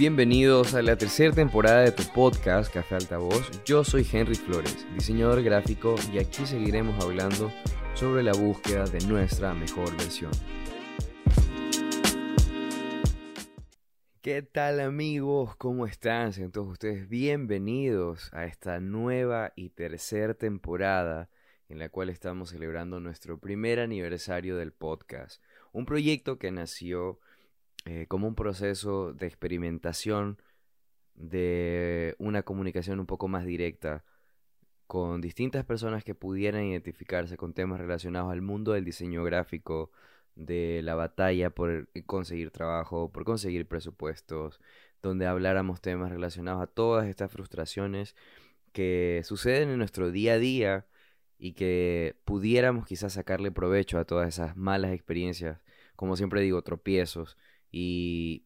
Bienvenidos a la tercera temporada de tu podcast Café Altavoz. Yo soy Henry Flores, diseñador gráfico, y aquí seguiremos hablando sobre la búsqueda de nuestra mejor versión. ¿Qué tal amigos? ¿Cómo están? Sean ustedes bienvenidos a esta nueva y tercera temporada en la cual estamos celebrando nuestro primer aniversario del podcast. Un proyecto que nació eh, como un proceso de experimentación de una comunicación un poco más directa con distintas personas que pudieran identificarse con temas relacionados al mundo del diseño gráfico, de la batalla por conseguir trabajo, por conseguir presupuestos, donde habláramos temas relacionados a todas estas frustraciones que suceden en nuestro día a día y que pudiéramos quizás sacarle provecho a todas esas malas experiencias, como siempre digo, tropiezos y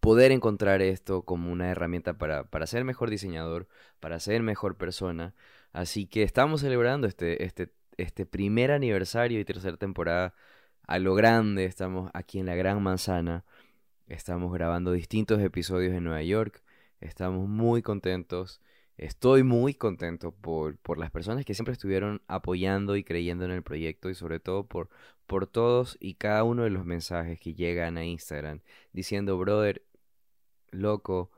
poder encontrar esto como una herramienta para, para ser mejor diseñador, para ser mejor persona. Así que estamos celebrando este, este, este primer aniversario y tercera temporada a lo grande. Estamos aquí en la Gran Manzana. Estamos grabando distintos episodios en Nueva York. Estamos muy contentos. Estoy muy contento por, por las personas que siempre estuvieron apoyando y creyendo en el proyecto y sobre todo por, por todos y cada uno de los mensajes que llegan a Instagram diciendo, brother, loco,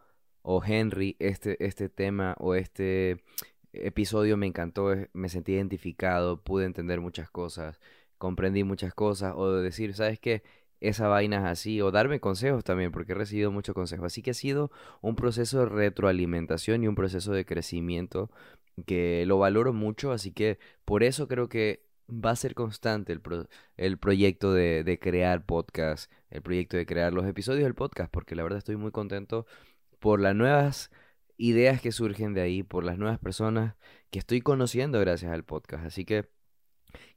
o Henry, este, este tema o este episodio me encantó, me sentí identificado, pude entender muchas cosas, comprendí muchas cosas, o de decir, ¿sabes qué? Esa vaina así, o darme consejos también, porque he recibido muchos consejos. Así que ha sido un proceso de retroalimentación y un proceso de crecimiento que lo valoro mucho, así que por eso creo que va a ser constante el, el proyecto de, de, crear podcast, el proyecto de crear los episodios del podcast, porque la verdad estoy muy contento por las nuevas ideas que surgen de ahí, por las nuevas personas que estoy conociendo gracias al podcast. Así que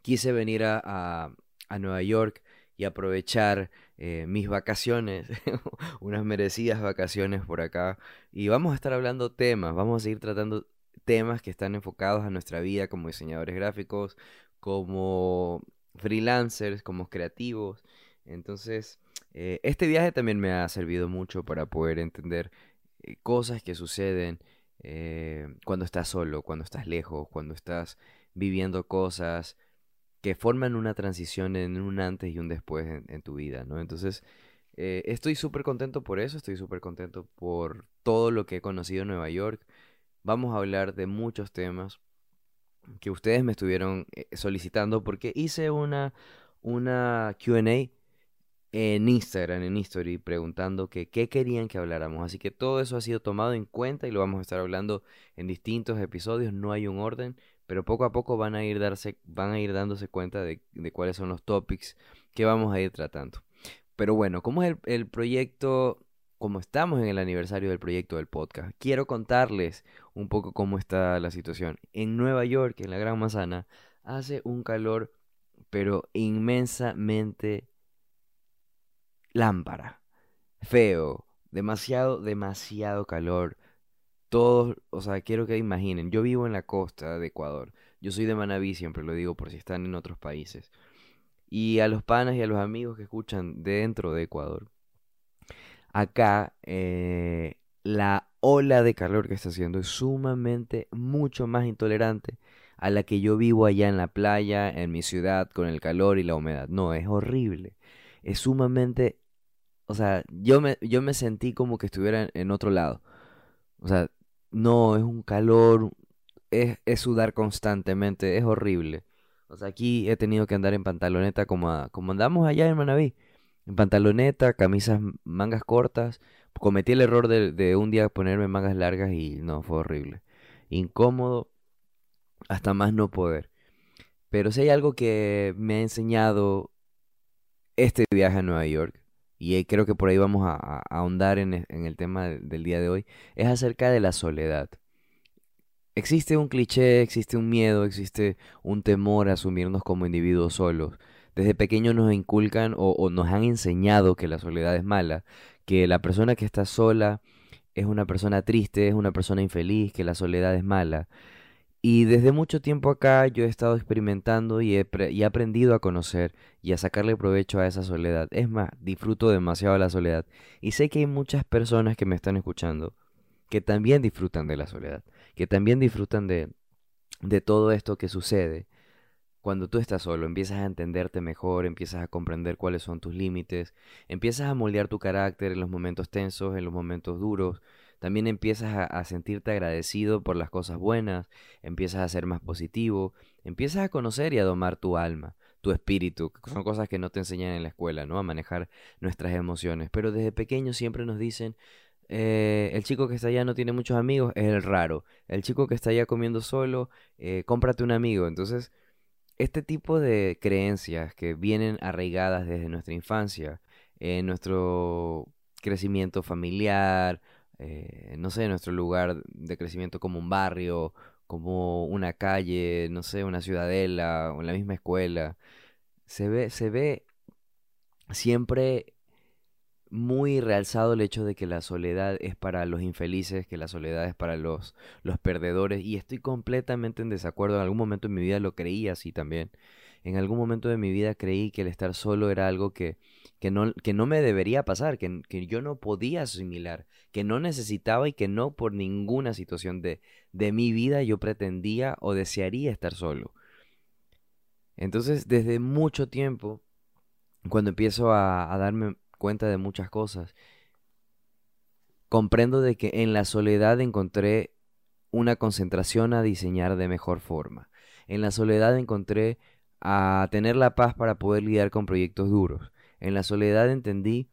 quise venir a, a, a Nueva York y aprovechar eh, mis vacaciones, unas merecidas vacaciones por acá. Y vamos a estar hablando temas, vamos a seguir tratando temas que están enfocados a nuestra vida como diseñadores gráficos, como freelancers, como creativos. Entonces, eh, este viaje también me ha servido mucho para poder entender eh, cosas que suceden cuando estás solo, cuando estás lejos, cuando estás viviendo cosas que forman una transición en un antes y un después en, tu vida, ¿no? Entonces, eh, estoy súper contento por eso, estoy súper contento por todo lo que he conocido en Nueva York. Vamos a hablar de muchos temas que ustedes me estuvieron eh, solicitando porque hice una, una QA en Instagram, en History, preguntando que qué querían que habláramos. Así que todo eso ha sido tomado en cuenta y lo vamos a estar hablando en distintos episodios. No hay un orden, pero poco a poco van a ir, darse, van a ir dándose cuenta de, cuáles son los topics que vamos a ir tratando. Pero bueno, como es el, proyecto, como estamos en el aniversario del proyecto del podcast, quiero contarles un poco cómo está la situación. En Nueva York, en la Gran Manzana, hace un calor, pero inmensamente lámpara, feo, demasiado, demasiado calor todos, o sea, quiero que imaginen, yo vivo en la costa de Ecuador, yo soy de Manabí, siempre lo digo por si están en otros países, y a los panas y a los amigos que escuchan dentro de Ecuador, acá eh, la ola de calor que está haciendo es sumamente mucho más intolerante a la que yo vivo allá en la playa, en mi ciudad, con el calor y la humedad. No, es horrible. Es sumamente... O sea, yo me, yo me sentí como que estuviera en otro lado. O sea, no, es un calor, es, sudar constantemente, es horrible. O sea, aquí he tenido que andar en pantaloneta como, como andamos allá en Manaví. En pantaloneta, camisas, mangas cortas. Cometí el error de, de un día ponerme mangas largas y no, fue horrible. Incómodo hasta más no poder. Pero si hay algo que me ha enseñado este viaje a Nueva York y creo que por ahí vamos a, ahondar en, el tema del día de hoy, es acerca de la soledad. Existe un cliché, existe un miedo, existe un temor a asumirnos como individuos solos. Desde pequeños nos inculcan o, o nos han enseñado que la soledad es mala, que la persona que está sola es una persona triste, es una persona infeliz, que la soledad es mala. Y desde mucho tiempo acá yo he estado experimentando y he, y he, aprendido a conocer y a sacarle provecho a esa soledad. Es más, disfruto demasiado la soledad. Y sé que hay muchas personas que me están escuchando que también disfrutan de la soledad, que también disfrutan de, de todo esto que sucede. Cuando tú estás solo, empiezas a entenderte mejor, empiezas a comprender cuáles son tus límites, empiezas a moldear tu carácter en los momentos tensos, en los momentos duros, también empiezas a, sentirte agradecido por las cosas buenas, empiezas a ser más positivo, empiezas a conocer y a domar tu alma, tu espíritu, que son cosas que no te enseñan en la escuela, ¿no? A manejar nuestras emociones. Pero desde pequeño siempre nos dicen, eh, el chico que está allá no tiene muchos amigos, es el raro. El chico que está allá comiendo solo, eh, cómprate un amigo. Entonces, este tipo de creencias que vienen arraigadas desde nuestra infancia, en nuestro crecimiento familiar, eh, no sé, nuestro lugar de crecimiento como un barrio, como una calle, no sé, una ciudadela o en la misma escuela. Se ve, se ve siempre muy realzado el hecho de que la soledad es para los infelices, que la soledad es para los, los perdedores, y estoy completamente en desacuerdo. En algún momento de mi vida lo creí así también. En algún momento de mi vida creí que el estar solo era algo que, que, no, que no me debería pasar, que, que yo no podía asimilar, que no necesitaba y que no por ninguna situación de, de mi vida yo pretendía o desearía estar solo. Entonces, desde mucho tiempo, cuando empiezo a, a darme cuenta de muchas cosas, comprendo de que en la soledad encontré una concentración a diseñar de mejor forma. En la soledad encontré a tener la paz para poder lidiar con proyectos duros. En la soledad entendí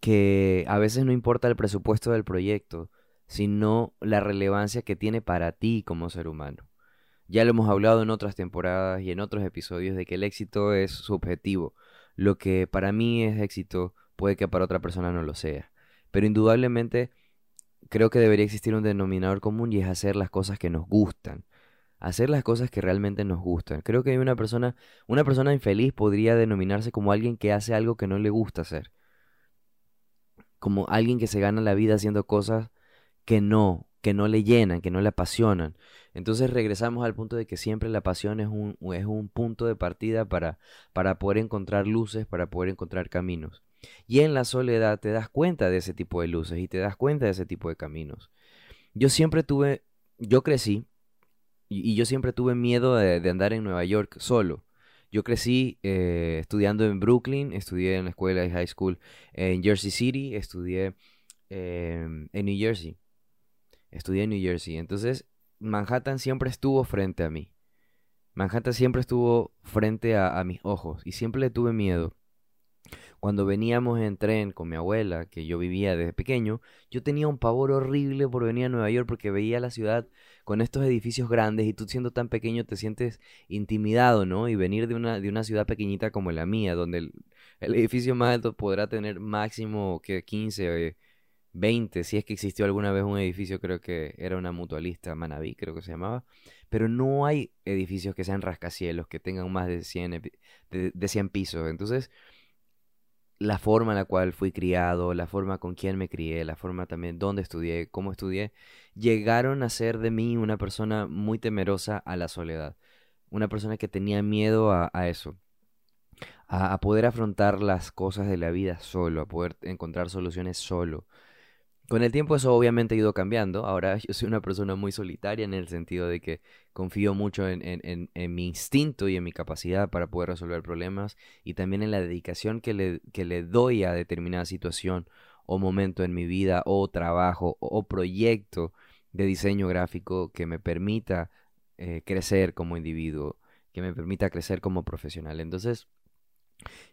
que a veces no importa el presupuesto del proyecto, sino la relevancia que tiene para ti como ser humano. Ya lo hemos hablado en otras temporadas y en otros episodios de que el éxito es subjetivo. Lo que para mí es éxito puede que para otra persona no lo sea. Pero indudablemente creo que debería existir un denominador común y es hacer las cosas que nos gustan. Hacer las cosas que realmente nos gustan. Creo que hay una persona, una persona infeliz podría denominarse como alguien que hace algo que no le gusta hacer como alguien que se gana la vida haciendo cosas que no, que no le llenan, que no le apasionan. Entonces regresamos al punto de que siempre la pasión es un, es un punto de partida para, para poder encontrar luces, para poder encontrar caminos. Y en la soledad te das cuenta de ese tipo de luces y te das cuenta de ese tipo de caminos. Yo siempre tuve, yo crecí y, yo siempre tuve miedo de andar en Nueva York solo. Yo crecí eh, estudiando en Brooklyn, estudié en la escuela de high school en Jersey City, estudié em, en New Jersey. Estudié en New Jersey. Entonces, Manhattan siempre estuvo frente a mí. Manhattan siempre estuvo frente a mis ojos y siempre le tuve miedo. Cuando veníamos en tren con mi abuela, que yo vivía desde pequeño, yo tenía un pavor horrible por venir a Nueva York porque veía la ciudad con estos edificios grandes y tú siendo tan pequeño te sientes intimidado, ¿no? Y venir de una, de una ciudad pequeñita como la mía, donde el, edificio más alto podrá tener máximo que 15, 20, si es que existió alguna vez un edificio, creo que era una mutualista, Manaví creo que se llamaba, pero no hay edificios que sean rascacielos, que tengan más de 100, de, de 100 pisos, entonces la forma en la cual fui criado, la forma con quien me crié, la forma también donde estudié, cómo estudié, llegaron a ser de mí una persona muy temerosa a la soledad, una persona que tenía miedo a, eso, a, a, poder afrontar las cosas de la vida solo, a poder encontrar soluciones solo, con el tiempo eso obviamente ha ido cambiando. Ahora yo soy una persona muy solitaria en el sentido de que confío mucho en, mi instinto y en mi capacidad para poder resolver problemas y también en la dedicación que le, que le doy a determinada situación o momento en mi vida o trabajo o, proyecto de diseño gráfico que me permita eh, crecer como individuo, que me permita crecer como profesional. Entonces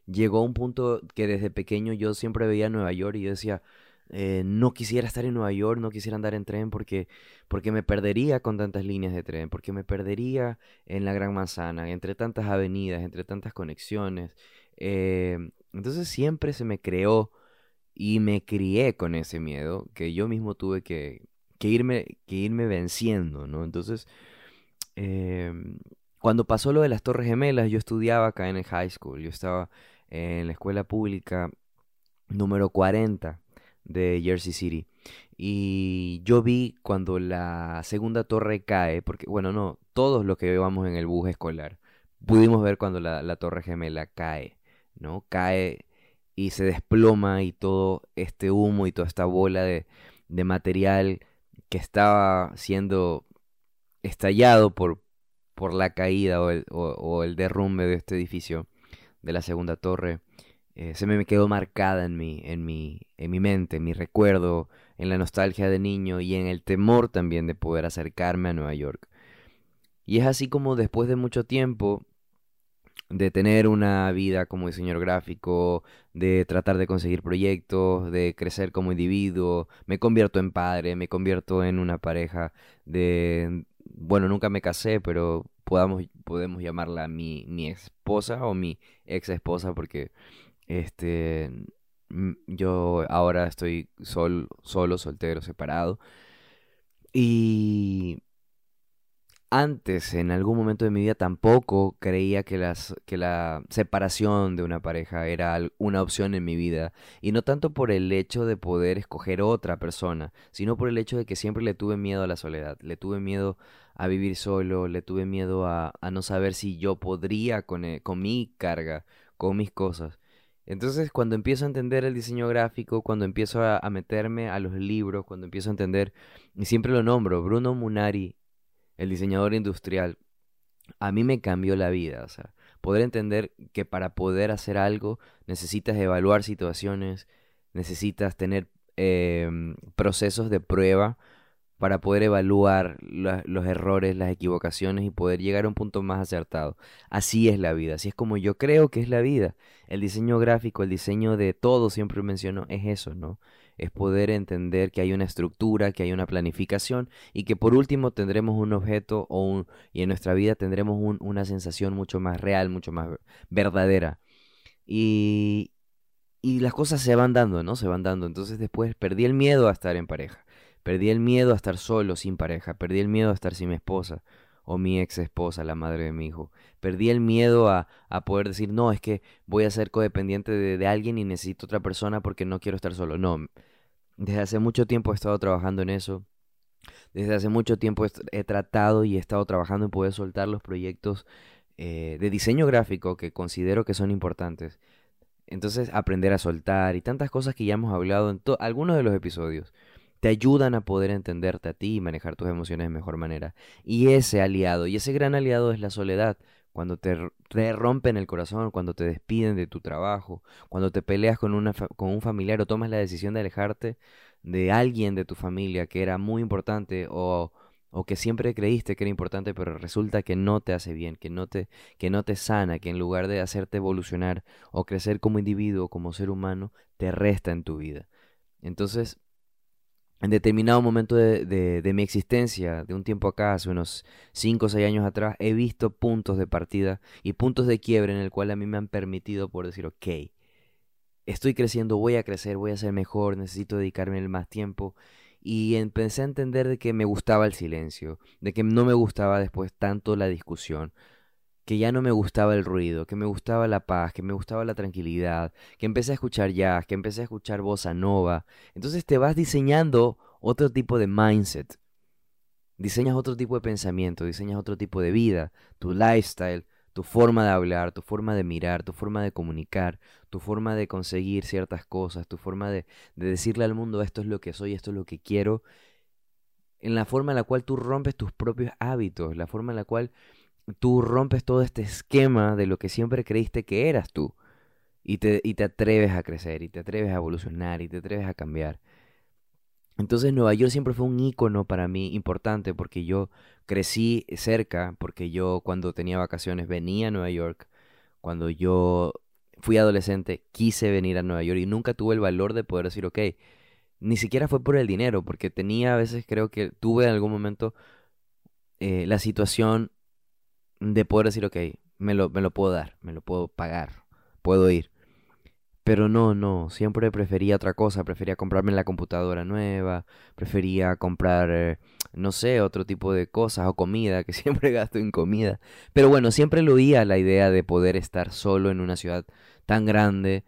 llegó un punto que desde pequeño yo siempre veía Nueva York y yo decía, eh, no quisiera estar en Nueva York, no quisiera andar en tren porque, porque me perdería con tantas líneas de tren, porque me perdería en la Gran Manzana, entre tantas avenidas, entre tantas conexiones. Eh, entonces siempre se me creó y me crié con ese miedo que yo mismo tuve que, que irme, que irme venciendo, ¿no? Entonces, em, cuando pasó lo de las Torres Gemelas, yo estudiaba acá en el high school, yo estaba en la escuela pública número 40 de Jersey City. Y yo vi cuando la segunda torre cae, porque bueno, no, todos los que vamos en el bus escolar, pudimos ver cuando la, torre gemela cae, ¿no? Cae y se desploma y todo este humo y toda esta bola de, material que estaba siendo estallado por, por la caída o el, o el derrumbe de este edificio de la segunda torre eh, se me quedó marcada en mi, en, mi, en mi mente, en mi recuerdo, en la nostalgia de niño y en el temor también de poder acercarme a Nueva York. Y es así como después de mucho tiempo de tener una vida como diseñador gráfico, de tratar de conseguir proyectos, de crecer como individuo, me convierto en padre, me convierto en una pareja de... Bueno, nunca me casé, pero podamos, podemos llamarla mi, mi esposa o mi ex esposa porque este, yo ahora estoy sol, solo, soltero, separado. Y antes, en algún momento de mi vida, tampoco creía que, las, que la separación de una pareja era una opción en mi vida. Y no tanto por el hecho de poder escoger otra persona, sino por el hecho de que siempre le tuve miedo a la soledad, le tuve miedo a vivir solo, le tuve miedo a, a no saber si yo podría con, e, con mi carga, con mis cosas. Entonces, cuando empiezo a entender el diseño gráfico, cuando empiezo a, meterme a los libros, cuando empiezo a entender, y siempre lo nombro, Bruno Munari, el diseñador industrial, a mí me cambió la vida. O sea, poder entender que para poder hacer algo necesitas evaluar situaciones, necesitas tener em, procesos de prueba para poder evaluar los errores, las equivocaciones y poder llegar a un punto más acertado. Así es la vida, así es como yo creo que es la vida. El diseño gráfico, el diseño de todo, siempre menciono, es eso, ¿no? Es poder entender que hay una estructura, que hay una planificación y que por último tendremos un objeto o un, y en nuestra vida tendremos una sensación mucho más real, mucho más verdadera. Y, y las cosas se van dando, ¿no? Se van dando. Entonces después perdí el miedo a estar en pareja Perdí el miedo a estar solo, sin pareja. Perdí el miedo a estar sin mi esposa o mi ex esposa, la madre de mi hijo. Perdí el miedo a, a poder decir, no, es que voy a ser codependiente de, de, alguien y necesito otra persona porque no quiero estar solo. No, desde hace mucho tiempo he estado trabajando en eso. Desde hace mucho tiempo he, tratado y he estado trabajando en poder soltar los proyectos eh, de diseño gráfico que considero que son importantes. Entonces, aprender a soltar y tantas cosas que ya hemos hablado en algunos de los episodios te ayudan a poder entenderte a ti y manejar tus emociones de mejor manera. Y ese aliado, y ese gran aliado es la soledad. Cuando te, rompen el corazón, cuando te despiden de tu trabajo, cuando te peleas con, una, con un familiar o tomas la decisión de alejarte de alguien de tu familia que era muy importante o, o que siempre creíste que era importante, pero resulta que no te hace bien, que no te, que no te sana, que en lugar de hacerte evolucionar o crecer como individuo, como ser humano, te resta en tu vida. Entonces, en determinado momento de, mi existencia, de un tiempo acá, hace unos 5 o 6 años atrás, he visto puntos de partida y puntos de quiebre en el cual a mí me han permitido por decir, ok, estoy creciendo, voy a crecer, voy a ser mejor, necesito dedicarme más tiempo. Y empecé a entender de que me gustaba el silencio, de que no me gustaba después tanto la discusión, que ya no me gustaba el ruido, que me gustaba la paz, que me gustaba la tranquilidad, que empecé a escuchar jazz, que empecé a escuchar bossa nova. Entonces te vas diseñando otro tipo de mindset. Diseñas otro tipo de pensamiento, diseñas otro tipo de vida, tu lifestyle, tu forma de hablar, tu forma de mirar, tu forma de comunicar, tu forma de conseguir ciertas cosas, tu forma de, de decirle al mundo esto es lo que soy, esto es lo que quiero, en la forma en la cual tú rompes tus propios hábitos, la forma en la cual tú rompes todo este esquema de lo que siempre creíste que eras tú. Y te, y te atreves a crecer, y te atreves a evolucionar, y te atreves a cambiar. Entonces Nueva York siempre fue un ícono para mí importante porque yo crecí cerca, porque yo cuando tenía vacaciones venía a Nueva York, cuando yo fui adolescente quise venir a Nueva York y nunca tuve el valor de poder decir, ok, ni siquiera fue por el dinero, porque tenía a veces creo que tuve en algún momento eh, la situación de poder decir, ok, me lo, me lo puedo dar, me lo puedo pagar, puedo ir. Pero no, no, siempre prefería otra cosa, prefería comprarme la computadora nueva, prefería comprar, eh, no sé, otro tipo de cosas o comida, que siempre gasto en comida. Pero bueno, siempre lo oía la idea de poder estar solo en una ciudad tan grande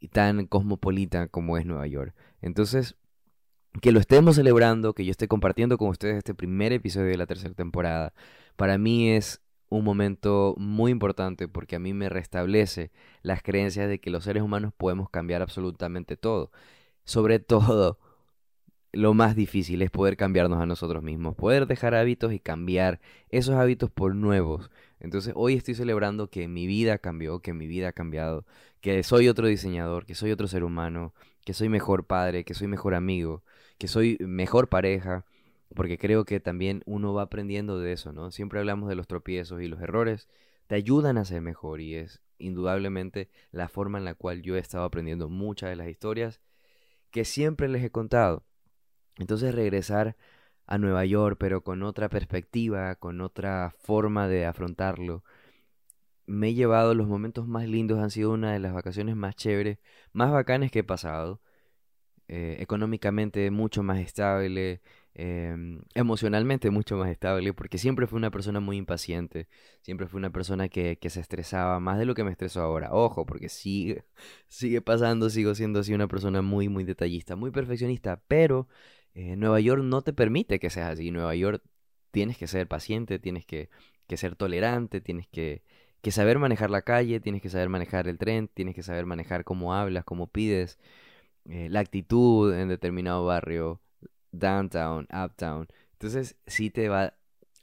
y tan cosmopolita como es Nueva York. Entonces, que lo estemos celebrando, que yo esté compartiendo con ustedes este primer episodio de la tercera temporada, para mí es un momento muy importante porque a mí me restablece las creencias de que los seres humanos podemos cambiar absolutamente todo. Sobre todo, lo más difícil es poder cambiarnos a nosotros mismos, poder dejar hábitos y cambiar esos hábitos por nuevos. Entonces hoy estoy celebrando que mi vida cambió, que mi vida ha cambiado, que soy otro diseñador, que soy otro ser humano, que soy mejor padre, que soy mejor amigo, que soy mejor pareja, porque creo que también uno va aprendiendo de eso, ¿no? Siempre hablamos de los tropiezos y los errores te ayudan a ser mejor y es indudablemente la forma en la cual yo he estado aprendiendo muchas de las historias que siempre les he contado. Entonces regresar a Nueva York, pero con otra perspectiva, con otra forma de afrontarlo, me he llevado los momentos más lindos, han sido una de las vacaciones más chéveres, más bacanes que he pasado. Eh, económicamente mucho más estable, em, emocionalmente mucho más estable, porque siempre fui una persona muy impaciente, siempre fui una persona que, que, se estresaba más de lo que me estreso ahora. Ojo, porque sigue, sigue pasando, sigo siendo así una persona muy, muy detallista, muy perfeccionista, pero eh, Nueva York no te permite que seas así. Nueva York tienes que ser paciente, tienes que, que ser tolerante, tienes que, que saber manejar la calle, tienes que saber manejar el tren, tienes que saber manejar cómo hablas, cómo pides. Eh, la actitud en determinado barrio, downtown, uptown. Entonces sí te va a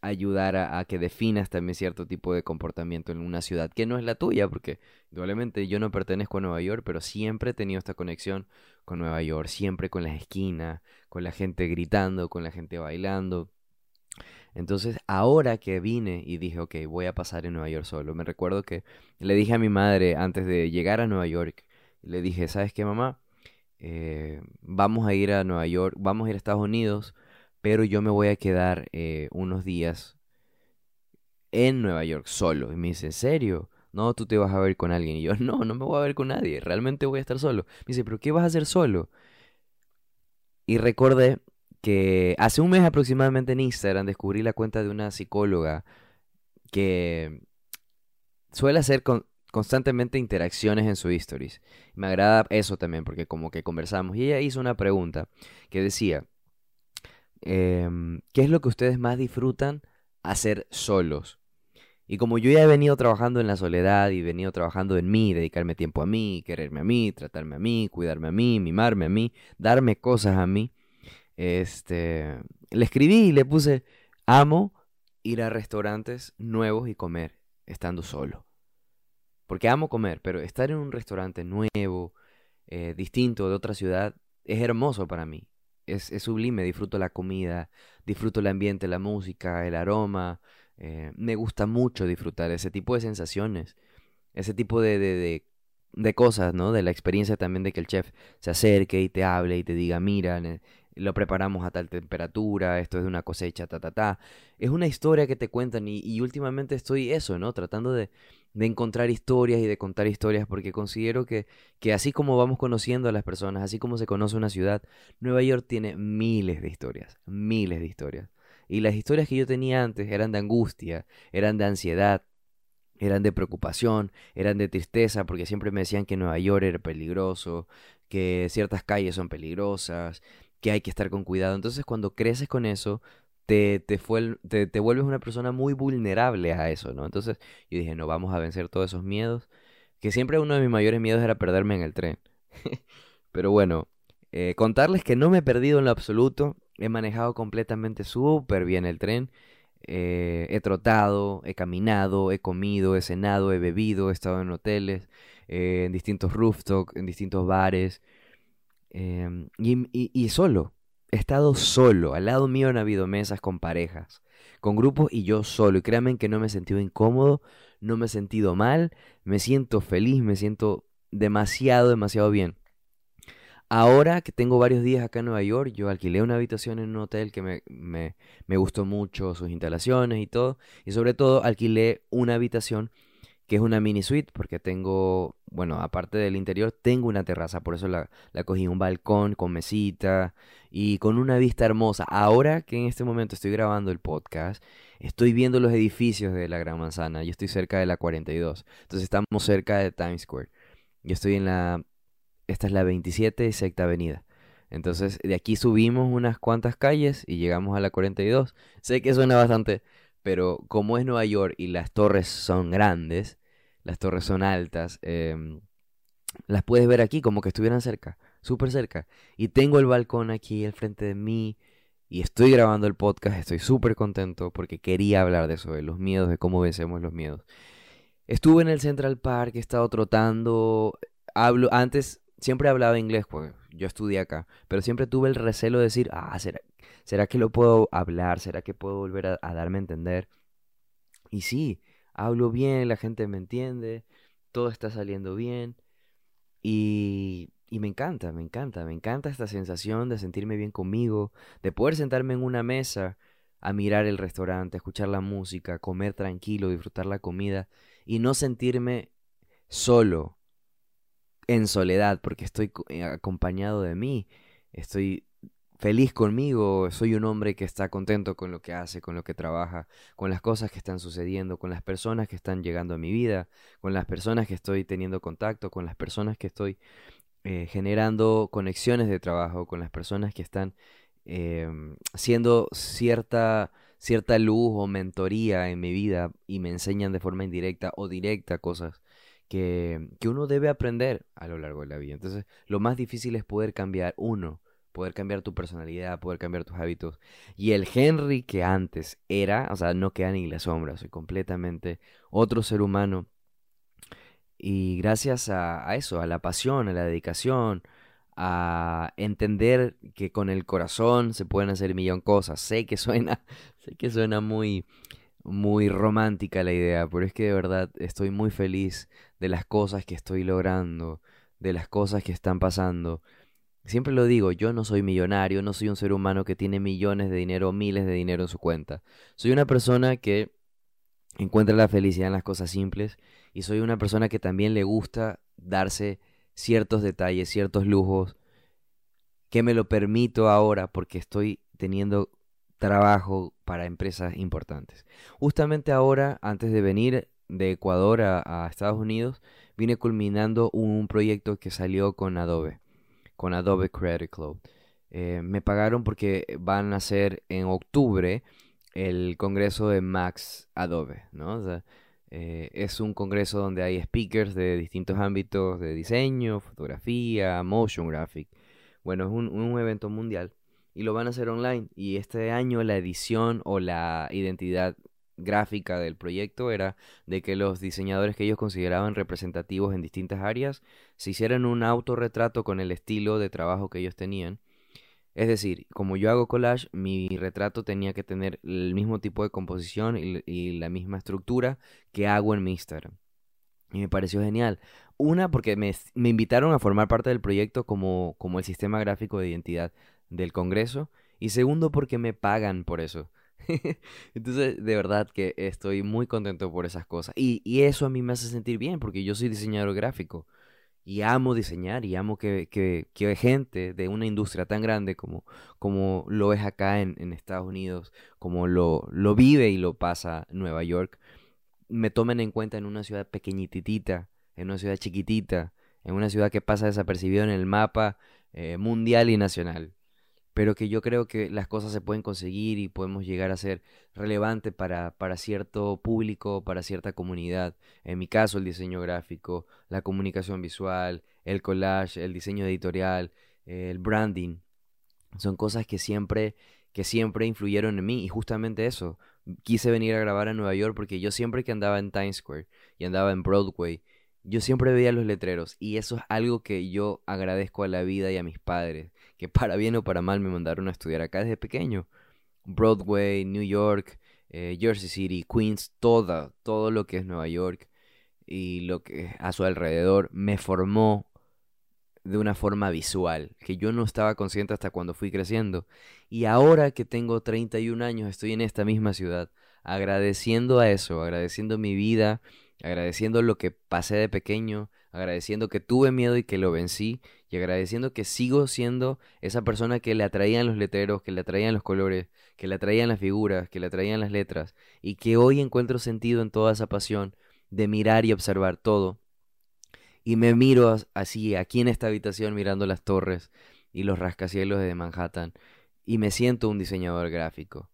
ayudar a, que definas también cierto tipo de comportamiento en una ciudad que no es la tuya, porque indudablemente yo no pertenezco a Nueva York, pero siempre he tenido esta conexión con Nueva York, siempre con las esquinas, con la gente gritando, con la gente bailando. Entonces, ahora que vine y dije, ok, voy a pasar en Nueva York solo, me recuerdo que le dije a mi madre antes de llegar a Nueva York, le dije, ¿sabes qué, mamá? Eh, vamos a ir a Nueva York, vamos a ir a Estados Unidos, pero yo me voy a quedar eh, unos días en Nueva York solo. Y me dice, ¿en serio? No, tú te vas a ver con alguien. Y yo, no, no me voy a ver con nadie, realmente voy a estar solo. Me dice, ¿pero qué vas a hacer solo? Y recordé que hace un mes aproximadamente en Instagram descubrí la cuenta de una psicóloga que suele hacer con, constantemente interacciones en su stories. Me agrada eso también porque como que conversamos y ella hizo una pregunta que decía, em, ¿qué es lo que ustedes más disfrutan hacer solos? Y como yo ya he venido trabajando en la soledad y he venido trabajando en mí, dedicarme tiempo a mí, quererme a mí, tratarme a mí, cuidarme a mí, mimarme a mí, darme cosas a mí, este, le escribí y le puse, amo ir a restaurantes nuevos y comer estando solo porque amo comer, pero estar en un restaurante nuevo, eh, distinto de otra ciudad, es hermoso para mí. Es, sublime, disfruto la comida, disfruto el ambiente, la música, el aroma. Eh, me gusta mucho disfrutar ese tipo de sensaciones, ese tipo de, de, de, cosas, ¿no? De la experiencia también de que el chef se acerque y te hable y te diga, mira, lo preparamos a tal temperatura, esto es de una cosecha, ta, ta, ta. Es una historia que te cuentan y, y últimamente estoy eso, ¿no? Tratando de, de encontrar historias y de contar historias, porque considero que, que así como vamos conociendo a las personas, así como se conoce una ciudad, Nueva York tiene miles de historias, miles de historias. Y las historias que yo tenía antes eran de angustia, eran de ansiedad, eran de preocupación, eran de tristeza, porque siempre me decían que Nueva York era peligroso, que ciertas calles son peligrosas, que hay que estar con cuidado. Entonces cuando creces con eso, te, te, fue, te, te, vuelves una persona muy vulnerable a eso, ¿no? Entonces yo dije, no, vamos a vencer todos esos miedos, que siempre uno de mis mayores miedos era perderme en el tren. Pero bueno, eh, contarles que no me he perdido en lo absoluto, he manejado completamente súper bien el tren, eh, he trotado, he caminado, he comido, he cenado, he bebido, he estado en hoteles, eh, en distintos rooftops, en distintos bares, em, y, y solo, he estado solo. Al lado mío han habido mesas con parejas, con grupos y yo solo. Y créanme que no me he sentido incómodo, no me he sentido mal, me siento feliz, me siento demasiado, demasiado bien. Ahora que tengo varios días acá en Nueva York, yo alquilé una habitación en un hotel que me, me, me gustó mucho, sus instalaciones y todo. Y sobre todo alquilé una habitación que es una mini suite, porque tengo, bueno, aparte del interior, tengo una terraza, por eso la, la cogí un balcón con mesita y con una vista hermosa. Ahora que en este momento estoy grabando el podcast, estoy viendo los edificios de la Gran Manzana, yo estoy cerca de la 42, entonces estamos cerca de Times Square. Yo estoy en la, esta es la 27 y Sexta Avenida. Entonces, de aquí subimos unas cuantas calles y llegamos a la 42. Sé que suena bastante, pero como es Nueva York y las torres son grandes, las torres son altas, em, las puedes ver aquí como que estuvieran cerca, súper cerca. Y tengo el balcón aquí al frente de mí y estoy grabando el podcast, estoy súper contento porque quería hablar de eso, de los miedos, de cómo vencemos los miedos. Estuve en el Central Park, he estado trotando, hablo, antes siempre hablaba inglés, pues yo estudié acá, pero siempre tuve el recelo de decir, ah, ¿será, ¿será que lo puedo hablar? ¿Será que puedo volver a, a darme a entender? Y sí, hablo bien, la gente me entiende, todo está saliendo bien. Y, y me encanta, me encanta, me encanta esta sensación de sentirme bien conmigo, de poder sentarme en una mesa a mirar el restaurante, escuchar la música, comer tranquilo, disfrutar la comida y no sentirme solo, en soledad, porque estoy eh, acompañado de mí, estoy feliz conmigo, soy un hombre que está contento con lo que hace, con lo que trabaja, con las cosas que están sucediendo, con las personas que están llegando a mi vida, con las personas que estoy teniendo contacto, con las personas que estoy eh, generando conexiones de trabajo, con las personas que están eh, siendo cierta, cierta luz o mentoría en mi vida y me enseñan de forma indirecta o directa cosas que, que uno debe aprender a lo largo de la vida. Entonces, lo más difícil es poder cambiar uno poder cambiar tu personalidad, poder cambiar tus hábitos. Y el Henry que antes era, o sea, no queda ni la sombra, soy completamente otro ser humano. Y gracias a, eso, a la pasión, a la dedicación, a entender que con el corazón se pueden hacer millón cosas. Sé que suena, sé que suena muy, muy romántica la idea, pero es que de verdad estoy muy feliz de las cosas que estoy logrando, de las cosas que están pasando. Siempre lo digo, yo no soy millonario, no soy un ser humano que tiene millones de dinero, miles de dinero en su cuenta. Soy una persona que encuentra la felicidad en las cosas simples y soy una persona que también le gusta darse ciertos detalles, ciertos lujos, que me lo permito ahora porque estoy teniendo trabajo para empresas importantes. Justamente ahora, antes de venir de Ecuador a, Estados Unidos, vine culminando un proyecto que salió con Adobe con Adobe Credit Cloud. Eh, me pagaron porque van a hacer en octubre el congreso de Max Adobe, ¿no? Eh, es un congreso donde hay speakers de distintos ámbitos de diseño, fotografía, motion graphic. Bueno, es un, un evento mundial y lo van a hacer online. Y este año la edición o la identidad gráfica del proyecto era de que los diseñadores que ellos consideraban representativos en distintas áreas se hicieran un autorretrato con el estilo de trabajo que ellos tenían. Es decir, como yo hago collage, mi retrato tenía que tener el mismo tipo de composición y, la misma estructura que hago en mi Instagram. Y me pareció genial. Una, porque me, me invitaron a formar parte del proyecto como, como el sistema gráfico de identidad del Congreso. Y segundo, porque me pagan por eso. Entonces, de verdad que estoy muy contento por esas cosas. Y, eso a mí me hace sentir bien, porque yo soy diseñador gráfico. Y amo diseñar y amo que, que, que gente de una industria tan grande como, como lo es acá en, Estados Unidos, como lo, lo vive y lo pasa Nueva York, me tomen en cuenta en una ciudad pequeñitita, en una ciudad chiquitita, en una ciudad que pasa desapercibido en el mapa eh, mundial y nacional pero que yo creo que las cosas se pueden conseguir y podemos llegar a ser relevante para, para cierto público, para cierta comunidad. En mi caso, el diseño gráfico, la comunicación visual, el collage, el diseño editorial, el branding. Son cosas que siempre, que siempre influyeron en mí y justamente eso. Quise venir a grabar a Nueva York porque yo siempre que andaba en Times Square y andaba en Broadway, yo siempre veía los letreros y eso es algo que yo agradezco a la vida y a mis padres que para bien o para mal me mandaron a estudiar acá desde pequeño. Broadway, New York, eh, Jersey City, Queens, toda, todo lo que es Nueva York y lo que a su alrededor me formó de una forma visual, que yo no estaba consciente hasta cuando fui creciendo. Y ahora que tengo 31 años, estoy en esta misma ciudad, agradeciendo a eso, agradeciendo mi vida, agradeciendo lo que pasé de pequeño, agradeciendo que tuve miedo y que lo vencí, y agradeciendo que sigo siendo esa persona que le atraían los letreros, que le atraían los colores, que le atraían las figuras, que le atraían las letras, y que hoy encuentro sentido en toda esa pasión de mirar y observar todo. Y me miro así, aquí en esta habitación, mirando las torres, y los rascacielos de Manhattan y me siento un diseñador gráfico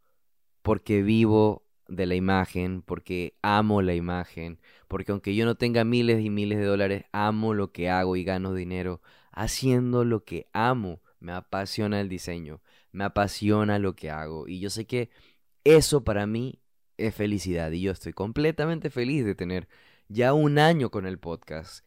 porque vivo de la imagen, porque amo la imagen, porque aunque yo no tenga miles y miles de dólares, amo lo que hago y gano dinero haciendo lo que amo. Me apasiona el diseño, me apasiona lo que hago y yo sé que eso para mí es felicidad y yo estoy completamente feliz de tener ya un año con el podcast.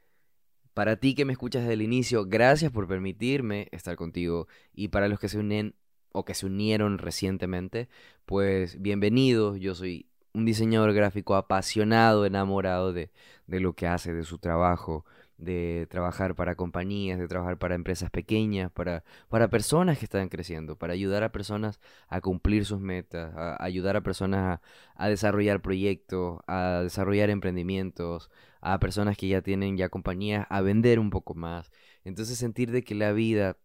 Para ti que me escuchas desde el inicio, gracias por permitirme estar contigo y para los que se unen o que se unieron recientemente, pues bienvenidos. Yo soy un diseñador gráfico apasionado, enamorado de, de lo que hace, de su trabajo, de trabajar para compañías, de trabajar para empresas pequeñas, para, para personas que están creciendo, para ayudar a personas a cumplir sus metas, a ayudar a personas a, a desarrollar proyectos, a desarrollar emprendimientos, a personas que ya tienen ya compañías, a vender un poco más. Entonces sentir de que la vida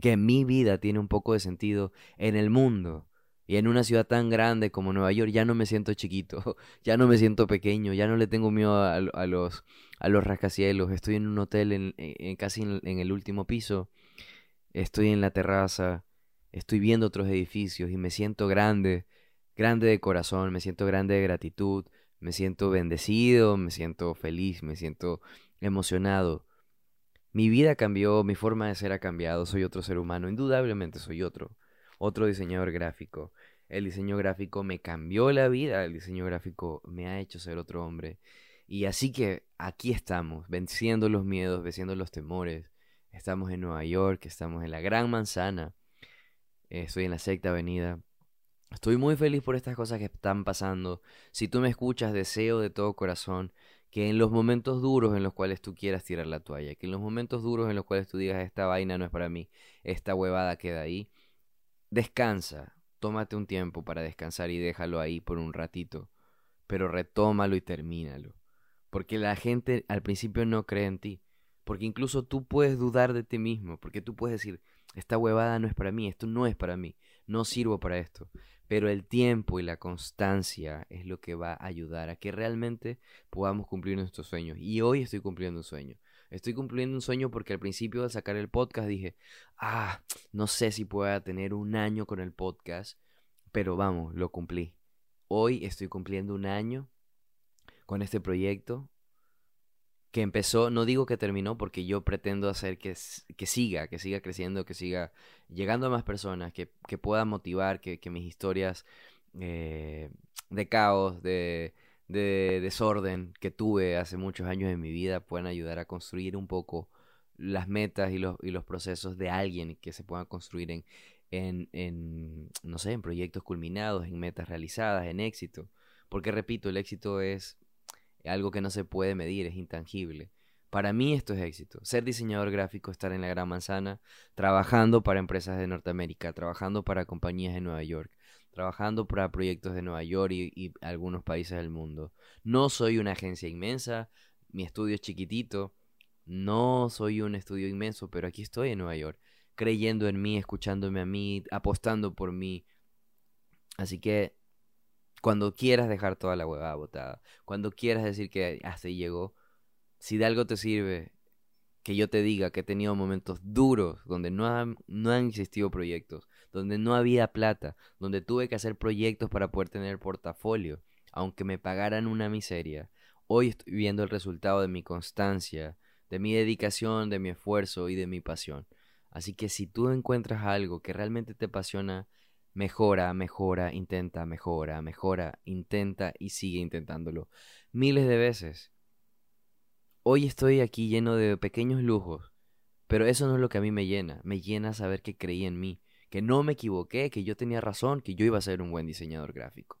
que mi vida tiene un poco de sentido en el mundo. Y en una ciudad tan grande como Nueva York ya no me siento chiquito, ya no me siento pequeño, ya no le tengo miedo a, los, a los rascacielos. Estoy en un hotel en, casi en, en, el último piso, estoy en la terraza, estoy viendo otros edificios y me siento grande, grande de corazón, me siento grande de gratitud, me siento bendecido, me siento feliz, me siento emocionado. Mi vida cambió, mi forma de ser ha cambiado, soy otro ser humano, indudablemente soy otro, otro diseñador gráfico. El diseño gráfico me cambió la vida, el diseño gráfico me ha hecho ser otro hombre. Y así que aquí estamos, venciendo los miedos, venciendo los temores. Estamos en Nueva York, estamos en la Gran Manzana, estoy en la Sexta Avenida. Estoy muy feliz por estas cosas que están pasando. Si tú me escuchas, deseo de todo corazón que en los momentos duros en los cuales tú quieras tirar la toalla, que en los momentos duros en los cuales tú digas esta vaina no es para mí, esta huevada queda ahí, descansa, tómate un tiempo para descansar y déjalo ahí por un ratito, pero retómalo y termínalo, porque la gente al principio no cree en ti, porque incluso tú puedes dudar de ti mismo, porque tú puedes decir, esta huevada no es para mí, esto no es para mí, no sirvo para esto, pero el tiempo y la constancia es lo que va a ayudar a que realmente podamos cumplir nuestros sueños. Y hoy estoy cumpliendo un sueño. Estoy cumpliendo un sueño porque al principio de sacar el podcast dije, ah, no sé si pueda tener un año con el podcast, pero vamos, lo cumplí. Hoy estoy cumpliendo un año con este proyecto que empezó, no digo que terminó porque yo pretendo hacer que, que siga, que siga creciendo, que siga llegando a más personas, que, que pueda motivar, que, que mis historias eh, de caos, de, de, desorden que tuve hace muchos años en mi vida puedan ayudar a construir un poco las metas y los, y los procesos de alguien que se puedan construir en, en, en, no sé, en proyectos culminados, en metas realizadas, en éxito. Porque repito, el éxito es algo que no se puede medir, es intangible. Para mí esto es éxito. Ser diseñador gráfico, estar en la Gran Manzana, trabajando para empresas de Norteamérica, trabajando para compañías de Nueva York, trabajando para proyectos de Nueva York y, algunos países del mundo. No soy una agencia inmensa, mi estudio es chiquitito, no soy un estudio inmenso, pero aquí estoy en Nueva York, creyendo en mí, escuchándome a mí, apostando por mí. Así que cuando quieras dejar toda la huevada botada, cuando quieras decir que ahí llegó, si de algo te sirve que yo te diga que he tenido momentos duros donde no han, no han existido proyectos, donde no había plata, donde tuve que hacer proyectos para poder tener portafolio, aunque me pagaran una miseria, hoy estoy viendo el resultado de mi constancia, de mi dedicación, de mi esfuerzo y de mi pasión. Así que si tú encuentras algo que realmente te apasiona, Mejora, mejora, intenta, mejora, mejora, intenta y sigue intentándolo. Miles de veces. Hoy estoy aquí lleno de pequeños lujos, pero eso no es lo que a mí me llena. Me llena saber que creí en mí, que no me equivoqué, que yo tenía razón, que yo iba a ser un buen diseñador gráfico.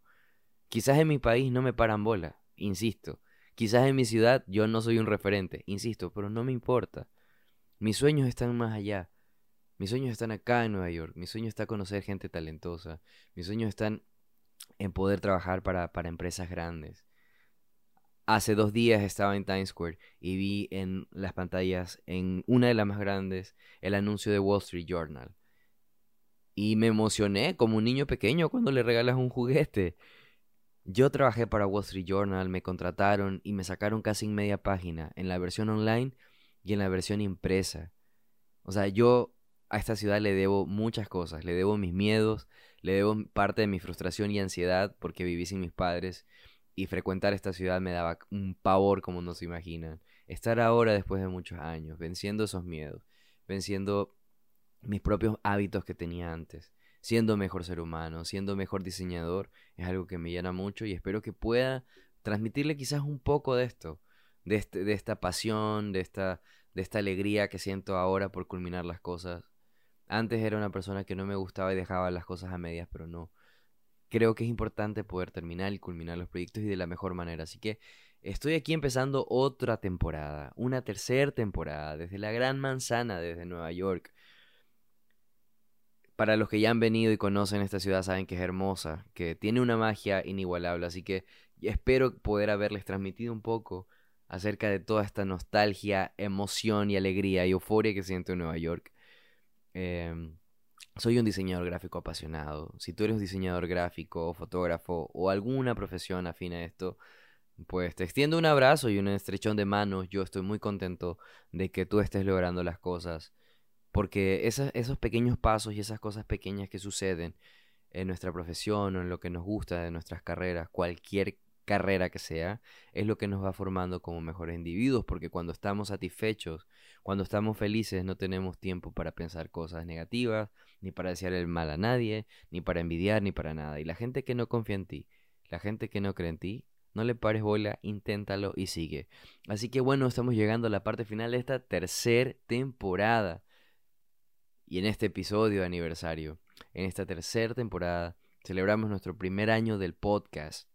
Quizás en mi país no me paran bola, insisto. Quizás en mi ciudad yo no soy un referente, insisto, pero no me importa. Mis sueños están más allá. Mis sueños están acá en Nueva York. Mi sueño está conocer gente talentosa. Mis sueños están en poder trabajar para, para empresas grandes. Hace dos días estaba en Times Square y vi en las pantallas, en una de las más grandes, el anuncio de Wall Street Journal. Y me emocioné como un niño pequeño cuando le regalas un juguete. Yo trabajé para Wall Street Journal, me contrataron y me sacaron casi en media página, en la versión online y en la versión impresa. O sea, yo a esta ciudad le debo muchas cosas. Le debo mis miedos, le debo parte de mi frustración y ansiedad porque viví sin mis padres y frecuentar esta ciudad me daba un pavor como no se imaginan. Estar ahora después de muchos años, venciendo esos miedos, venciendo mis propios hábitos que tenía antes, siendo mejor ser humano, siendo mejor diseñador, es algo que me llena mucho y espero que pueda transmitirle quizás un poco de esto, de, este, de esta pasión, de esta, de esta alegría que siento ahora por culminar las cosas. Antes era una persona que no me gustaba y dejaba las cosas a medias, pero no. Creo que es importante poder terminar y culminar los proyectos y de la mejor manera. Así que estoy aquí empezando otra temporada, una tercera temporada, desde la Gran Manzana, desde Nueva York. Para los que ya han venido y conocen esta ciudad saben que es hermosa, que tiene una magia inigualable, así que espero poder haberles transmitido un poco acerca de toda esta nostalgia, emoción y alegría y euforia que siento en Nueva York. Em, soy un diseñador gráfico apasionado. Si tú eres un diseñador gráfico, fotógrafo o alguna profesión afín a esto, pues te extiendo un abrazo y un estrechón de manos. Yo estoy muy contento de que tú estés logrando las cosas. Porque esos pequeños pasos y esas cosas pequeñas que suceden en nuestra profesión o en lo que nos gusta de nuestras carreras, cualquier carrera que sea, es lo que nos va formando como mejores individuos, porque cuando estamos satisfechos, cuando estamos felices, no tenemos tiempo para pensar cosas negativas, ni para desear el mal a nadie, ni para envidiar, ni para nada. Y la gente que no confía en ti, la gente que no cree en ti, no le pares bola, inténtalo y sigue. Así que bueno, estamos llegando a la parte final de esta tercera temporada. Y en este episodio de aniversario, en esta tercera temporada, celebramos nuestro primer año del podcast.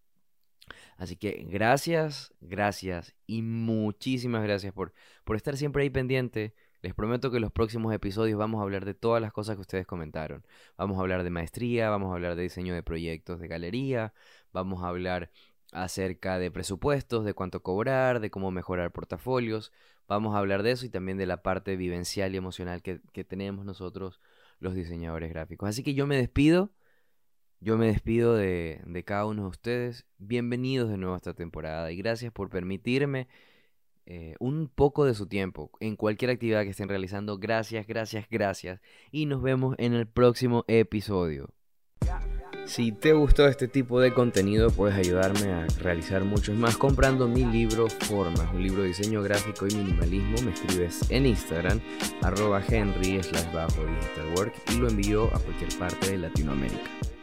Así que gracias, gracias y muchísimas gracias por, por estar siempre ahí pendiente. Les prometo que en los próximos episodios vamos a hablar de todas las cosas que ustedes comentaron. Vamos a hablar de maestría, vamos a hablar de diseño de proyectos de galería, vamos a hablar acerca de presupuestos, de cuánto cobrar, de cómo mejorar portafolios. Vamos a hablar de eso y también de la parte vivencial y emocional que, que tenemos nosotros los diseñadores gráficos. Así que yo me despido. Yo me despido de, cada uno de ustedes. Bienvenidos de nuevo a esta temporada y gracias por permitirme eh, un poco de su tiempo en cualquier actividad que estén realizando. Gracias, gracias, gracias. Y nos vemos en el próximo episodio. Si te gustó este tipo de contenido, puedes ayudarme a realizar muchos más comprando mi libro Formas, un libro de diseño gráfico y minimalismo. Me escribes en Instagram, arroba henry slash bajo digital work y lo envío a cualquier parte de Latinoamérica.